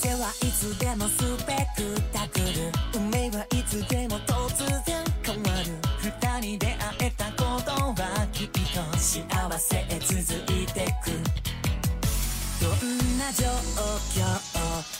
店はいつでもスペクタクル。運命はいつでも突然変わる。二人で会えたことはきっと幸せへ続いてく。どんな状況？